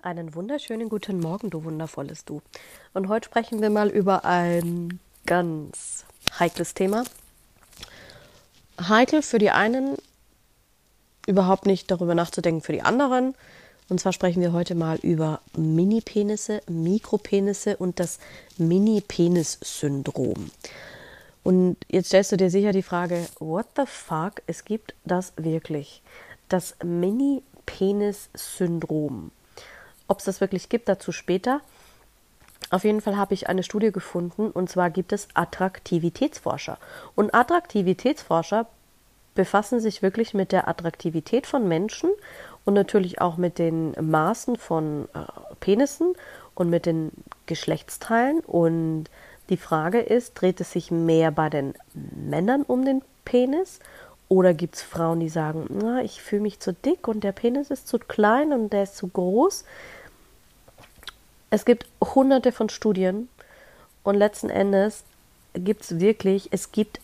Einen wunderschönen guten Morgen, du wundervolles Du. Und heute sprechen wir mal über ein ganz heikles Thema. Heikel für die einen, überhaupt nicht darüber nachzudenken für die anderen. Und zwar sprechen wir heute mal über Mini-Penisse, Mikropenisse und das Mini-Penis-Syndrom. Und jetzt stellst du dir sicher die Frage, what the fuck, es gibt das wirklich. Das Mini-Penis-Syndrom. Ob es das wirklich gibt, dazu später. Auf jeden Fall habe ich eine Studie gefunden und zwar gibt es Attraktivitätsforscher. Und Attraktivitätsforscher befassen sich wirklich mit der Attraktivität von Menschen und natürlich auch mit den Maßen von äh, Penissen und mit den Geschlechtsteilen. Und die Frage ist, dreht es sich mehr bei den Männern um den Penis oder gibt es Frauen, die sagen, na, ich fühle mich zu dick und der Penis ist zu klein und der ist zu groß? Es gibt hunderte von Studien und letzten Endes gibt es wirklich, es gibt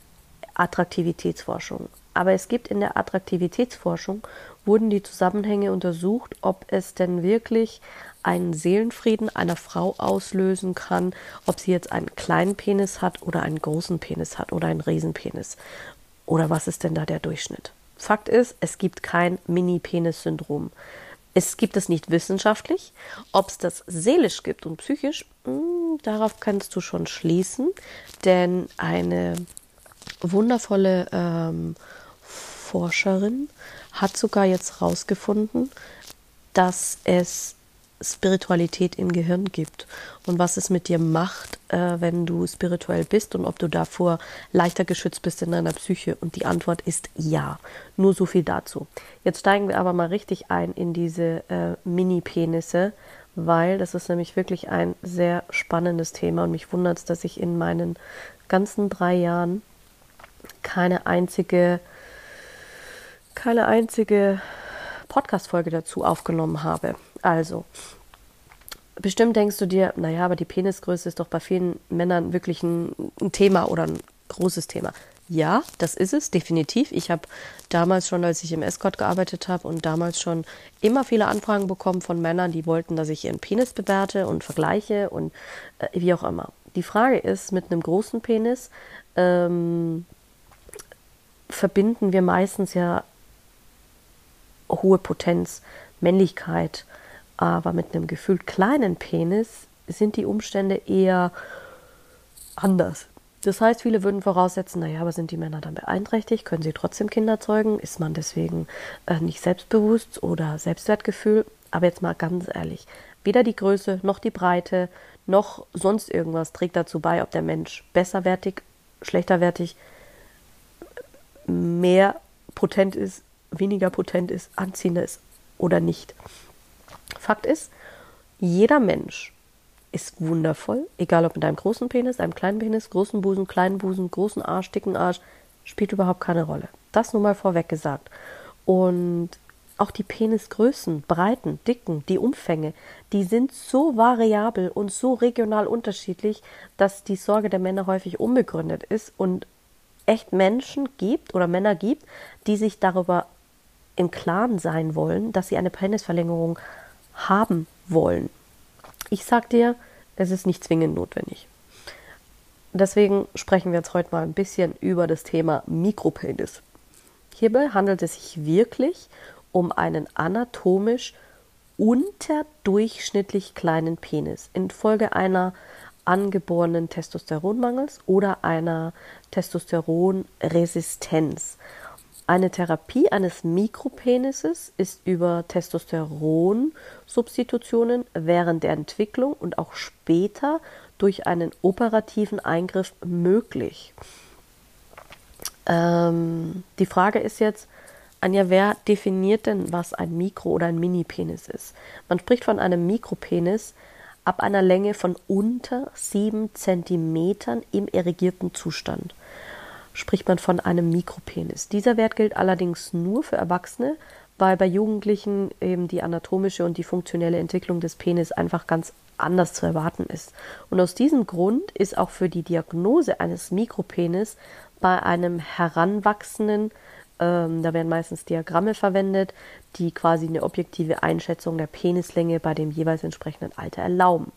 Attraktivitätsforschung. Aber es gibt in der Attraktivitätsforschung, wurden die Zusammenhänge untersucht, ob es denn wirklich einen Seelenfrieden einer Frau auslösen kann, ob sie jetzt einen kleinen Penis hat oder einen großen Penis hat oder einen Riesenpenis. Oder was ist denn da der Durchschnitt? Fakt ist, es gibt kein Mini-Penis-Syndrom. Es gibt es nicht wissenschaftlich. Ob es das seelisch gibt und psychisch, mh, hm, darauf kannst du schon schließen. Denn eine wundervolle ähm, Forscherin hat sogar jetzt herausgefunden, dass es Spiritualität im Gehirn gibt und was es mit dir macht, äh, wenn du spirituell bist und ob du davor leichter geschützt bist in deiner Psyche. Und die Antwort ist ja. Nur so viel dazu. Jetzt steigen wir aber mal richtig ein in diese äh, Mini-Penisse, weil das ist nämlich wirklich ein sehr spannendes Thema und mich wundert es, dass ich in meinen ganzen drei Jahren keine einzige, keine einzige Podcast-Folge dazu aufgenommen habe. Also, bestimmt denkst du dir, naja, aber die Penisgröße ist doch bei vielen Männern wirklich ein, ein Thema oder ein großes Thema. Ja, das ist es, definitiv. Ich habe damals schon, als ich im Escort gearbeitet habe und damals schon immer viele Anfragen bekommen von Männern, die wollten, dass ich ihren Penis bewerte und vergleiche und äh, wie auch immer. Die Frage ist, mit einem großen Penis ähm, verbinden wir meistens ja hohe Potenz, Männlichkeit, aber mit einem gefühlt kleinen Penis sind die Umstände eher anders. Das heißt, viele würden voraussetzen, naja, aber sind die Männer dann beeinträchtigt? Können sie trotzdem Kinder zeugen? Ist man deswegen äh, nicht selbstbewusst oder Selbstwertgefühl? Aber jetzt mal ganz ehrlich, weder die Größe noch die Breite noch sonst irgendwas trägt dazu bei, ob der Mensch besserwertig, schlechterwertig, mehr potent ist, weniger potent ist, anziehender ist oder nicht. Fakt ist, jeder Mensch ist wundervoll, egal ob mit einem großen Penis, einem kleinen Penis, großen Busen, kleinen Busen, großen Arsch, dicken Arsch, spielt überhaupt keine Rolle. Das nur mal vorweg gesagt. Und auch die Penisgrößen, Breiten, Dicken, die Umfänge, die sind so variabel und so regional unterschiedlich, dass die Sorge der Männer häufig unbegründet ist und echt Menschen gibt oder Männer gibt, die sich darüber im Klaren sein wollen, dass sie eine Penisverlängerung haben wollen. Ich sag dir, es ist nicht zwingend notwendig. Deswegen sprechen wir jetzt heute mal ein bisschen über das Thema Mikropenis. Hierbei handelt es sich wirklich um einen anatomisch unterdurchschnittlich kleinen Penis infolge einer angeborenen Testosteronmangels oder einer Testosteronresistenz. Eine Therapie eines Mikropenises ist über Testosteronsubstitutionen während der Entwicklung und auch später durch einen operativen Eingriff möglich. Ähm, die Frage ist jetzt, Anja, wer definiert denn, was ein Mikro- oder ein Mini-Penis ist? Man spricht von einem Mikropenis ab einer Länge von unter 7 cm im erregierten Zustand. Spricht man von einem Mikropenis. Dieser Wert gilt allerdings nur für Erwachsene, weil bei Jugendlichen eben die anatomische und die funktionelle Entwicklung des Penis einfach ganz anders zu erwarten ist. Und aus diesem Grund ist auch für die Diagnose eines Mikropenis bei einem heranwachsenden ähm, da werden meistens Diagramme verwendet, die quasi eine objektive Einschätzung der Penislänge bei dem jeweils entsprechenden Alter erlauben.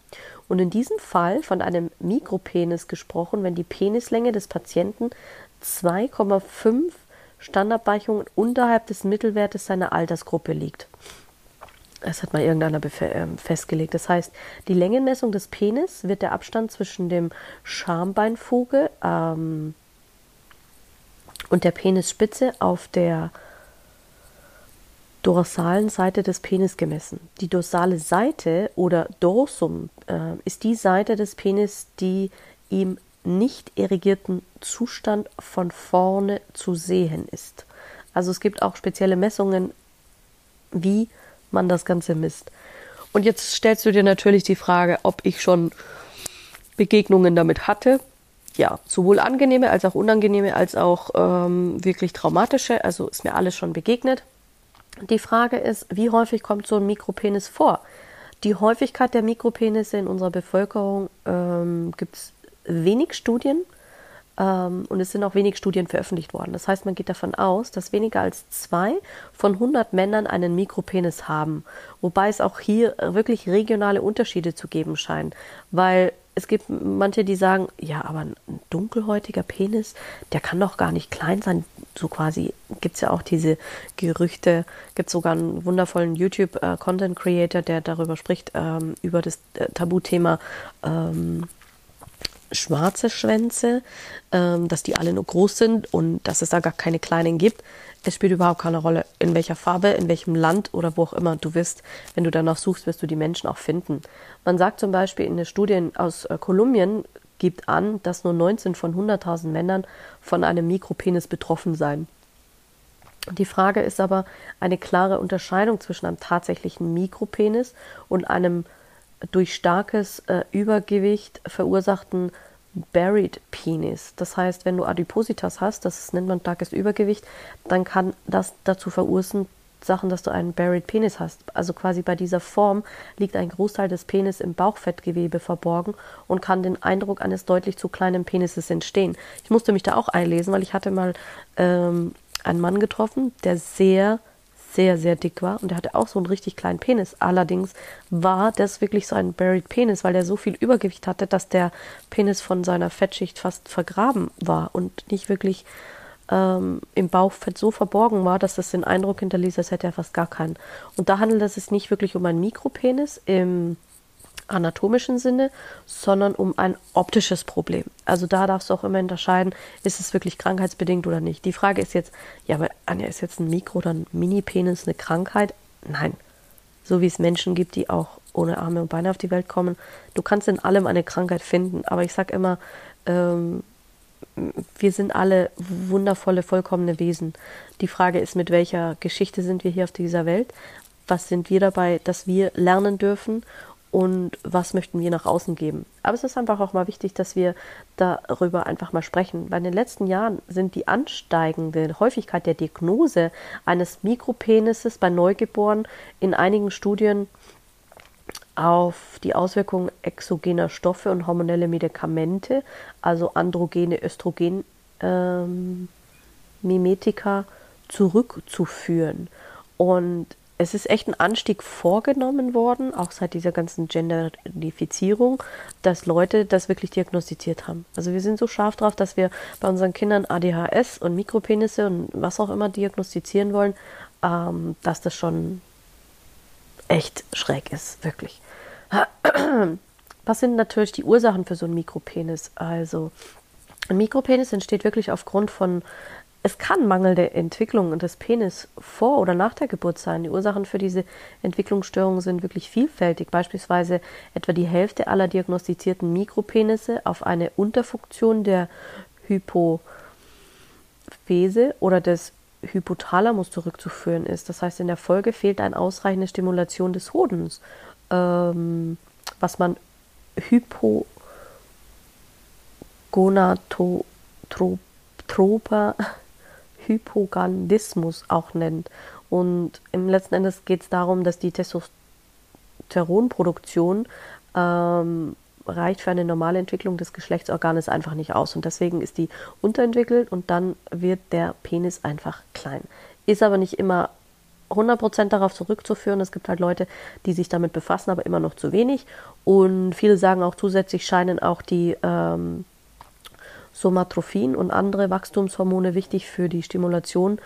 Und in diesem Fall von einem Mikropenis gesprochen, wenn die Penislänge des Patienten 2,5 Standardweichungen unterhalb des Mittelwertes seiner Altersgruppe liegt. Das hat mal irgendeiner ähm, festgelegt. Das heißt, die Längenmessung des Penis wird der Abstand zwischen dem Schambeinfuge, ähm, und der Penisspitze auf der dorsalen Seite des Penis gemessen. Die dorsale Seite oder Dorsum äh, ist die Seite des Penis, die im nicht irrigierten Zustand von vorne zu sehen ist. Also es gibt auch spezielle Messungen, wie man das Ganze misst. Und jetzt stellst du dir natürlich die Frage, ob ich schon Begegnungen damit hatte ja, sowohl angenehme als auch unangenehme, als auch ähm, wirklich traumatische. Also ist mir alles schon begegnet. Die Frage ist, wie häufig kommt so ein Mikropenis vor? Die Häufigkeit der Mikropenisse in unserer Bevölkerung ähm, gibt es wenig Studien ähm, und es sind auch wenig Studien veröffentlicht worden. Das heißt, man geht davon aus, dass weniger als zwei von 100 Männern einen Mikropenis haben, wobei es auch hier wirklich regionale Unterschiede zu geben scheint, weil es gibt manche, die sagen, ja, aber ein dunkelhäutiger Penis, der kann doch gar nicht klein sein. So quasi gibt es ja auch diese Gerüchte, gibt sogar einen wundervollen YouTube-Content-Creator, der darüber spricht, ähm, über das äh, Tabuthema ähm, schwarze Schwänze, ähm, dass die alle nur groß sind und dass es da gar keine kleinen gibt. Es spielt überhaupt keine Rolle, in welcher Farbe, in welchem Land oder wo auch immer du bist. Wenn du danach suchst, wirst du die Menschen auch finden. Man sagt zum Beispiel in den Studien aus äh, Kolumbien, gibt an, dass nur 19 von 100.000 Männern von einem Mikropenis betroffen seien. Die Frage ist aber eine klare Unterscheidung zwischen einem tatsächlichen Mikropenis und einem durch starkes äh, Übergewicht verursachten Buried Penis. Das heißt, wenn du Adipositas hast, das nennt man starkes Übergewicht, dann kann das dazu verursachen, dass du einen Buried Penis hast. Also quasi bei dieser Form liegt ein Großteil des Penis im Bauchfettgewebe verborgen und kann den Eindruck eines deutlich zu kleinen Penises entstehen. Ich musste mich da auch einlesen, weil ich hatte mal ähm, einen Mann getroffen, der sehr sehr, sehr dick war und er hatte auch so einen richtig kleinen Penis. Allerdings war das wirklich so ein Buried Penis, weil er so viel Übergewicht hatte, dass der Penis von seiner Fettschicht fast vergraben war und nicht wirklich ähm, im Bauchfett so verborgen war, dass das den Eindruck hinterließ, als hätte er fast gar keinen. Und da handelt es sich nicht wirklich um einen Mikropenis im anatomischen Sinne, sondern um ein optisches Problem. Also da darfst du auch immer unterscheiden, ist es wirklich krankheitsbedingt oder nicht. Die Frage ist jetzt, ja, aber Anja, ist jetzt ein Mikro- oder ein Mini-Penis eine Krankheit? Nein. So wie es Menschen gibt, die auch ohne Arme und Beine auf die Welt kommen. Du kannst in allem eine Krankheit finden, aber ich sage immer, ähm, wir sind alle wundervolle, vollkommene Wesen. Die Frage ist, mit welcher Geschichte sind wir hier auf dieser Welt? Was sind wir dabei, dass wir lernen dürfen? Und was möchten wir nach außen geben. Aber es ist einfach auch mal wichtig, dass wir darüber einfach mal sprechen, weil in den letzten Jahren sind die ansteigende Häufigkeit der Diagnose eines Mikropenises bei Neugeborenen in einigen Studien auf die Auswirkungen exogener Stoffe und hormonelle Medikamente, also androgene Östrogen ähm, zurückzuführen. Und es ist echt ein Anstieg vorgenommen worden, auch seit dieser ganzen Genderifizierung, dass Leute das wirklich diagnostiziert haben. Also wir sind so scharf drauf, dass wir bei unseren Kindern ADHS und Mikropenisse und was auch immer diagnostizieren wollen, ähm, dass das schon echt schräg ist, wirklich. Was sind natürlich die Ursachen für so einen Mikropenis? Also ein Mikropenis entsteht wirklich aufgrund von es kann mangelnde Entwicklung des Penis vor oder nach der Geburt sein. Die Ursachen für diese Entwicklungsstörungen sind wirklich vielfältig. Beispielsweise etwa die Hälfte aller diagnostizierten Mikropenisse auf eine Unterfunktion der Hypophese oder des Hypothalamus zurückzuführen ist. Das heißt, in der Folge fehlt eine ausreichende Stimulation des Hodens. Ähm, was man Hypogonatotroper Hypogandismus auch nennt. Und im letzten Endes geht es darum, dass die Testosteronproduktion ähm, reicht für eine normale Entwicklung des Geschlechtsorganes einfach nicht aus. Und deswegen ist die unterentwickelt und dann wird der Penis einfach klein. Ist aber nicht immer 100% darauf zurückzuführen. Es gibt halt Leute, die sich damit befassen, aber immer noch zu wenig. Und viele sagen auch zusätzlich scheinen auch die ähm, Somatrophin und andere Wachstumshormone wichtig für die Stimulation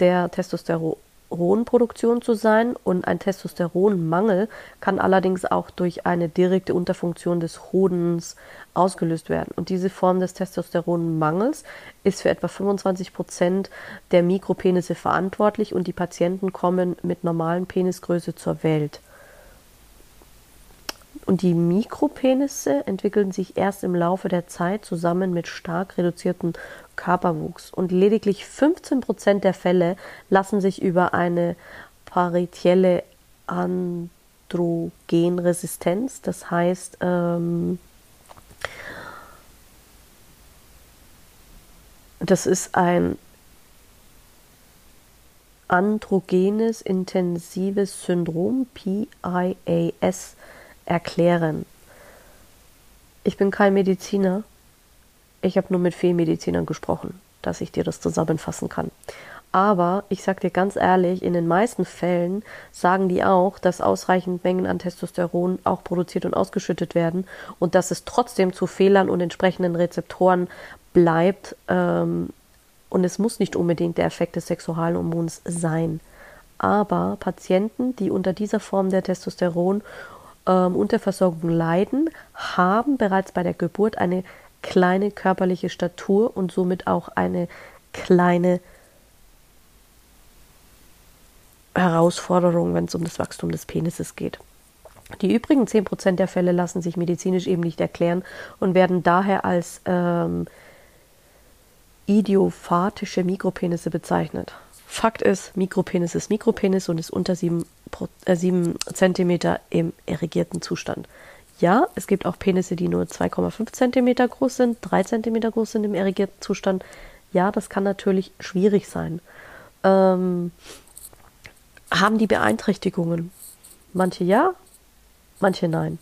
der Testosteron Testosteronproduktion zu sein und ein Testosteronmangel kann allerdings auch durch eine direkte Unterfunktion des Hodens ausgelöst werden. Und diese Form des Testosteronmangels ist für etwa 25 Prozent der Mikropenisse verantwortlich und die Patienten kommen mit normalen Penisgröße zur Welt. Und die Mikropenisse entwickeln sich erst im Laufe der Zeit zusammen mit stark reduziertem Körperwuchs. Und lediglich 15 Prozent der Fälle lassen sich über eine paritielle Androgenresistenz, das heißt, ähm, das ist ein androgenes intensives Syndrom, PIAS, erklären. Ich bin kein Mediziner. Ich habe nur mit Fehlmedizinern gesprochen, dass ich dir das zusammenfassen kann. Aber ich sage dir ganz ehrlich, in den meisten Fällen sagen die auch, dass ausreichend Mengen an Testosteron auch produziert und ausgeschüttet werden und dass es trotzdem zu Fehlern und entsprechenden Rezeptoren bleibt. Ähm, und es muss nicht unbedingt der Effekt des Sexualhormons sein. Aber Patienten, die unter dieser Form der Testosteron ähm, Unterversorgung leiden, haben bereits bei der Geburt eine kleine körperliche Statur und somit auch eine kleine Herausforderung, wenn es um das Wachstum des Penises geht. Die übrigen 10% der Fälle lassen sich medizinisch eben nicht erklären und werden daher als ähm, idiopathische Mikropenisse bezeichnet. Fakt ist, Mikropenis ist Mikropenis und ist unter 7, äh, 7 cm im erregierten Zustand. Ja, es gibt auch Penisse, die nur 2,5 cm groß sind, 3 cm groß sind im erregierten Zustand. Ja, das kann natürlich schwierig sein. Ähm, haben die Beeinträchtigungen? Manche ja, manche nein.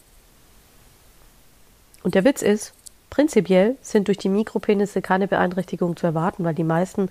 Und der Witz ist, Prinzipiell sind durch die Mikropenisse keine Beeinträchtigungen zu erwarten, weil die meisten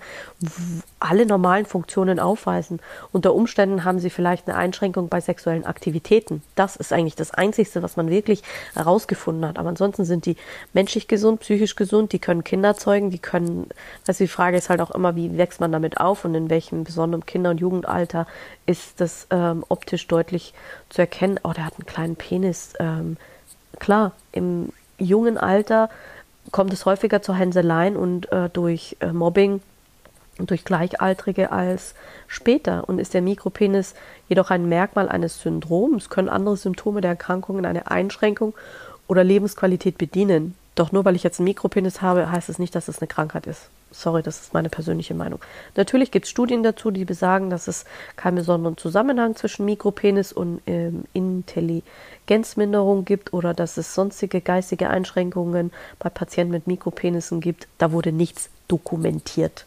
alle normalen Funktionen aufweisen. Unter Umständen haben sie vielleicht eine Einschränkung bei sexuellen Aktivitäten. Das ist eigentlich das Einzige, was man wirklich herausgefunden hat. Aber ansonsten sind die menschlich gesund, psychisch gesund, die können Kinder zeugen, die können, also die Frage ist halt auch immer, wie wächst man damit auf und in welchem besonderen Kinder- und Jugendalter ist das ähm, optisch deutlich zu erkennen. Oh, der hat einen kleinen Penis. Ähm, klar, im jungen Alter kommt es häufiger zu Hänseleien und äh, durch äh, Mobbing durch Gleichaltrige als später. Und ist der Mikropenis jedoch ein Merkmal eines Syndroms, können andere Symptome der Erkrankungen eine Einschränkung oder Lebensqualität bedienen. Doch nur weil ich jetzt einen Mikropenis habe, heißt es nicht, dass es eine Krankheit ist. Sorry, das ist meine persönliche Meinung. Natürlich gibt es Studien dazu, die besagen, dass es keinen besonderen Zusammenhang zwischen Mikropenis und ähm, Intelligenzminderung gibt oder dass es sonstige geistige Einschränkungen bei Patienten mit Mikropenissen gibt. Da wurde nichts dokumentiert.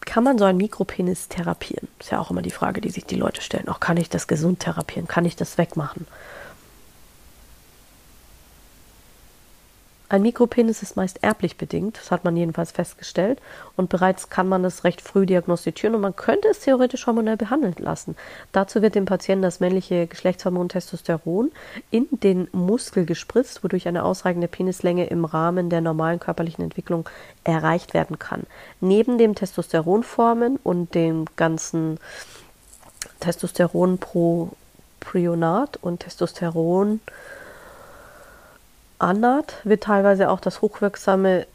Kann man so einen Mikropenis therapieren? Ist ja auch immer die Frage, die sich die Leute stellen. Auch kann ich das gesund therapieren? Kann ich das wegmachen? Ein Mikropenis ist meist erblich bedingt, das hat man jedenfalls festgestellt, und bereits kann man es recht früh diagnostizieren und man könnte es theoretisch hormonell behandeln lassen. Dazu wird dem Patienten das männliche Geschlechtshormon Testosteron in den Muskel gespritzt, wodurch eine ausreichende Penislänge im Rahmen der normalen körperlichen Entwicklung erreicht werden kann. Neben dem Testosteronformen und dem ganzen Testosteronprionat und Testosteron Anat wird teilweise auch das hochwirksame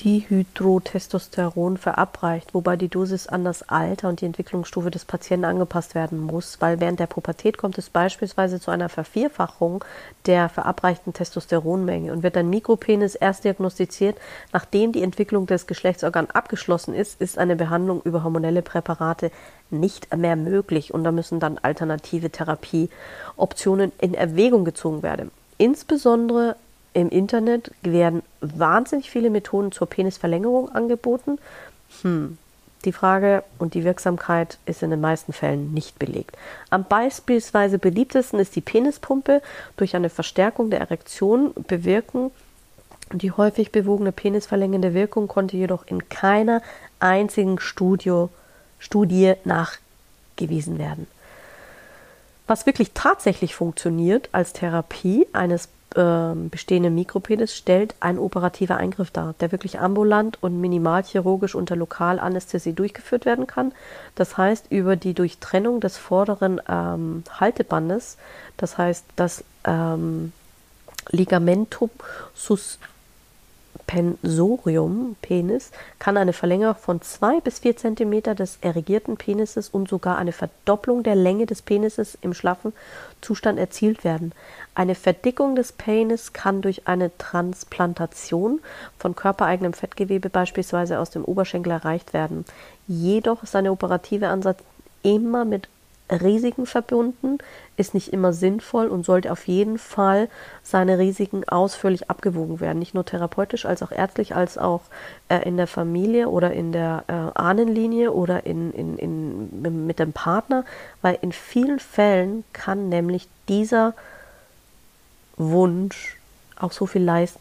Dihydrotestosteron verabreicht, wobei die Dosis an das Alter und die Entwicklungsstufe des Patienten angepasst werden muss, weil während der Pubertät kommt es beispielsweise zu einer Vervierfachung der verabreichten Testosteronmenge und wird ein Mikropenis erst diagnostiziert, nachdem die Entwicklung des Geschlechtsorgans abgeschlossen ist, ist eine Behandlung über hormonelle Präparate nicht mehr möglich und da müssen dann alternative Therapieoptionen in Erwägung gezogen werden. Insbesondere im Internet werden wahnsinnig viele Methoden zur Penisverlängerung angeboten. Hm. Die Frage und die Wirksamkeit ist in den meisten Fällen nicht belegt. Am beispielsweise beliebtesten ist die Penispumpe. Durch eine Verstärkung der Erektion bewirken die häufig bewogene penisverlängernde Wirkung konnte jedoch in keiner einzigen Studio, Studie nachgewiesen werden. Was wirklich tatsächlich funktioniert als Therapie eines äh, bestehenden Mikropenis stellt ein operativer Eingriff dar, der wirklich ambulant und minimalchirurgisch unter Lokalanästhesie durchgeführt werden kann. Das heißt, über die Durchtrennung des vorderen ähm, Haltebandes, das heißt, das ähm, Ligamentum sus Pensorium Penis kann eine Verlängerung von 2 bis 4 cm des erregierten Penises und sogar eine Verdopplung der Länge des Penises im schlaffen Zustand erzielt werden. Eine Verdickung des Penis kann durch eine Transplantation von körpereigenem Fettgewebe beispielsweise aus dem Oberschenkel erreicht werden. Jedoch ist eine operative Ansatz immer mit Risiken verbunden, ist nicht immer sinnvoll und sollte auf jeden Fall seine Risiken ausführlich abgewogen werden. Nicht nur therapeutisch, als auch ärztlich, als auch äh, in der Familie oder in der äh, Ahnenlinie oder in, in, in, mit dem Partner, weil in vielen Fällen kann nämlich dieser Wunsch auch so viel leisten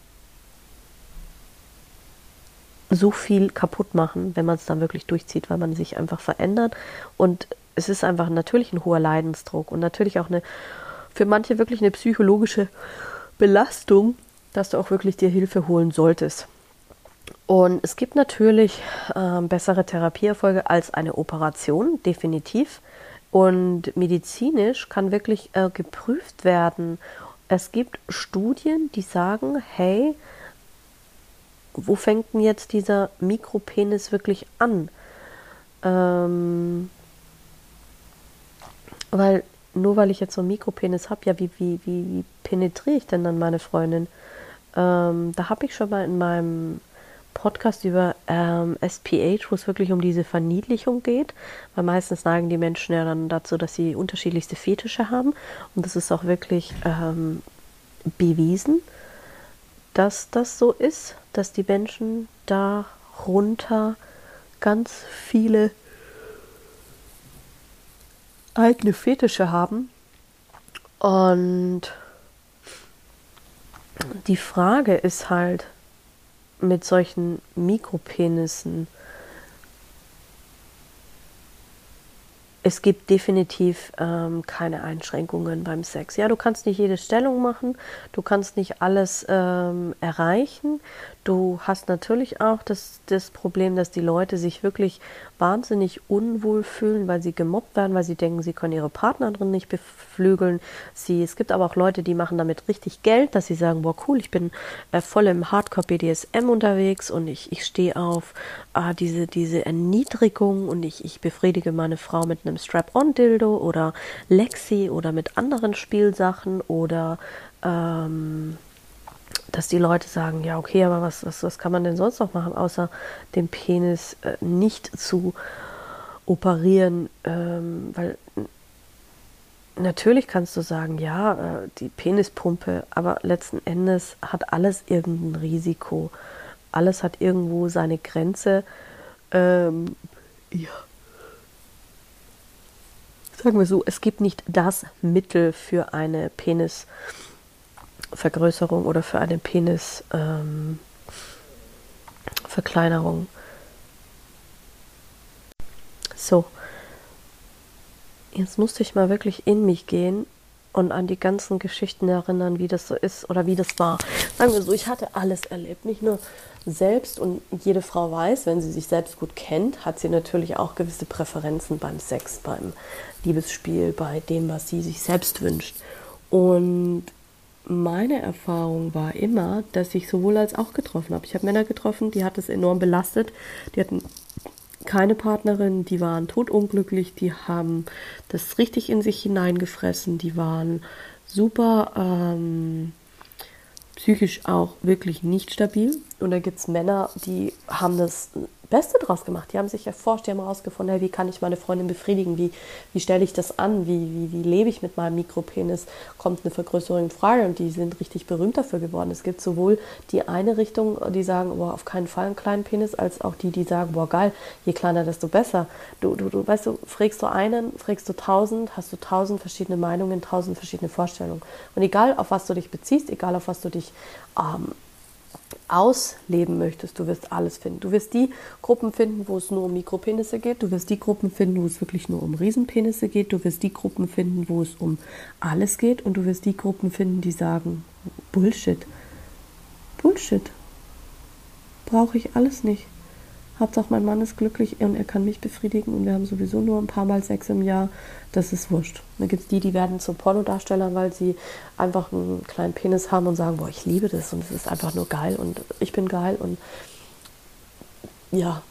so viel kaputt machen, wenn man es dann wirklich durchzieht, weil man sich einfach verändert und es ist einfach natürlich ein hoher Leidensdruck und natürlich auch eine, für manche wirklich eine psychologische Belastung, dass du auch wirklich dir Hilfe holen solltest. Und es gibt natürlich äh, bessere Therapieerfolge als eine Operation, definitiv. Und medizinisch kann wirklich äh, geprüft werden. Es gibt Studien, die sagen, hey, wo fängt denn jetzt dieser Mikropenis wirklich an? Ähm, weil nur weil ich jetzt so einen Mikropenis habe, ja, wie, wie, wie, wie penetriere ich denn dann meine Freundin? Ähm, da habe ich schon mal in meinem Podcast über ähm, SPH, wo es wirklich um diese Verniedlichung geht, weil meistens neigen die Menschen ja dann dazu, dass sie unterschiedlichste Fetische haben und das ist auch wirklich ähm, bewiesen, dass das so ist, dass die Menschen darunter ganz viele eigene Fetische haben. Und die Frage ist halt mit solchen Mikropenissen, es gibt definitiv ähm, keine Einschränkungen beim Sex. Ja, du kannst nicht jede Stellung machen, du kannst nicht alles ähm, erreichen. Du hast natürlich auch das, das Problem, dass die Leute sich wirklich wahnsinnig unwohl fühlen, weil sie gemobbt werden, weil sie denken, sie können ihre Partnerin nicht beflügeln. Sie, es gibt aber auch Leute, die machen damit richtig Geld, dass sie sagen, boah cool, ich bin äh, voll im Hardcore BDSM unterwegs und ich, ich stehe auf äh, diese, diese Erniedrigung und ich, ich befriedige meine Frau mit einem Strap-on-Dildo oder Lexi oder mit anderen Spielsachen oder ähm, dass die Leute sagen, ja, okay, aber was, was, was kann man denn sonst noch machen, außer den Penis äh, nicht zu operieren, ähm, weil natürlich kannst du sagen, ja, äh, die Penispumpe, aber letzten Endes hat alles irgendein Risiko. Alles hat irgendwo seine Grenze. Ähm, ja. Sagen wir so, es gibt nicht das Mittel für eine Penis. Vergrößerung oder für eine Penisverkleinerung. Ähm, so, jetzt musste ich mal wirklich in mich gehen und an die ganzen Geschichten erinnern, wie das so ist oder wie das war. Sagen wir so, ich hatte alles erlebt, nicht nur selbst und jede Frau weiß, wenn sie sich selbst gut kennt, hat sie natürlich auch gewisse Präferenzen beim Sex, beim Liebesspiel, bei dem, was sie sich selbst wünscht. Und meine Erfahrung war immer, dass ich sowohl als auch getroffen habe. Ich habe Männer getroffen, die hat es enorm belastet. Die hatten keine Partnerin, die waren totunglücklich, die haben das richtig in sich hineingefressen, die waren super ähm, psychisch auch wirklich nicht stabil. Und da gibt es Männer, die haben das Beste draus gemacht. Die haben sich erforscht, die haben herausgefunden, hey, wie kann ich meine Freundin befriedigen, wie, wie stelle ich das an, wie, wie, wie lebe ich mit meinem Mikropenis, kommt eine Vergrößerung in Frage und die sind richtig berühmt dafür geworden. Es gibt sowohl die eine Richtung, die sagen, boah, auf keinen Fall einen kleinen Penis, als auch die, die sagen, boah, geil, je kleiner, desto besser. Du, du, du weißt du, fragst du einen, fragst du tausend, hast du tausend verschiedene Meinungen, tausend verschiedene Vorstellungen. Und egal, auf was du dich beziehst, egal, auf was du dich ähm, ausleben möchtest, du wirst alles finden. Du wirst die Gruppen finden, wo es nur um Mikropenisse geht. Du wirst die Gruppen finden, wo es wirklich nur um Riesenpenisse geht. Du wirst die Gruppen finden, wo es um alles geht. Und du wirst die Gruppen finden, die sagen, Bullshit. Bullshit. Brauche ich alles nicht. Hauptsache mein Mann ist glücklich und er kann mich befriedigen und wir haben sowieso nur ein paar Mal Sex im Jahr. Das ist wurscht. Dann gibt es die, die werden zu Pornodarstellern, weil sie einfach einen kleinen Penis haben und sagen, boah, ich liebe das und es ist einfach nur geil und ich bin geil und ja,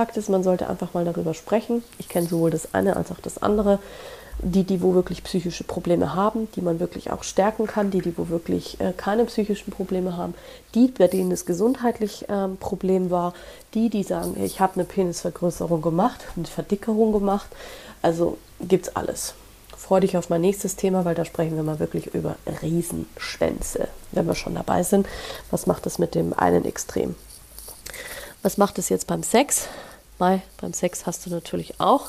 Fakt ist, man sollte einfach mal darüber sprechen. Ich kenne sowohl das eine als auch das andere die, die wo wirklich psychische Probleme haben, die man wirklich auch stärken kann, die, die wo wirklich äh, keine psychischen Probleme haben, die, bei denen es gesundheitlich ähm, Problem war, die, die sagen, ich habe eine Penisvergrößerung gemacht, eine Verdickerung gemacht. Also gibt es alles. Freue dich auf mein nächstes Thema, weil da sprechen wir mal wirklich über Riesenschwänze, wenn wir schon dabei sind. Was macht es mit dem einen Extrem? Was macht es jetzt beim Sex? Bei, beim Sex hast du natürlich auch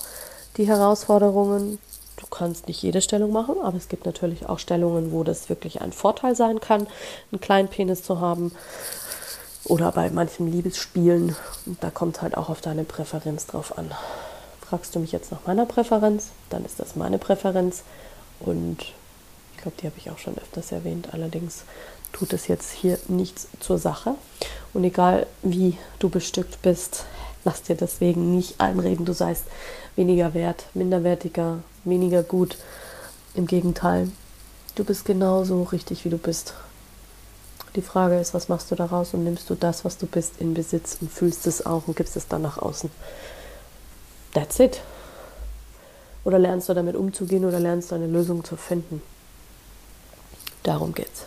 die Herausforderungen, Du kannst nicht jede Stellung machen, aber es gibt natürlich auch Stellungen, wo das wirklich ein Vorteil sein kann, einen kleinen Penis zu haben. Oder bei manchen Liebesspielen. Und da kommt halt auch auf deine Präferenz drauf an. Fragst du mich jetzt nach meiner Präferenz, dann ist das meine Präferenz. Und ich glaube, die habe ich auch schon öfters erwähnt. Allerdings tut es jetzt hier nichts zur Sache. Und egal wie du bestückt bist, lass dir deswegen nicht einreden, du seist weniger wert, minderwertiger, weniger gut. Im Gegenteil, du bist genauso richtig, wie du bist. Die Frage ist, was machst du daraus und nimmst du das, was du bist, in Besitz und fühlst es auch und gibst es dann nach außen. That's it. Oder lernst du damit umzugehen oder lernst du eine Lösung zu finden. Darum geht's.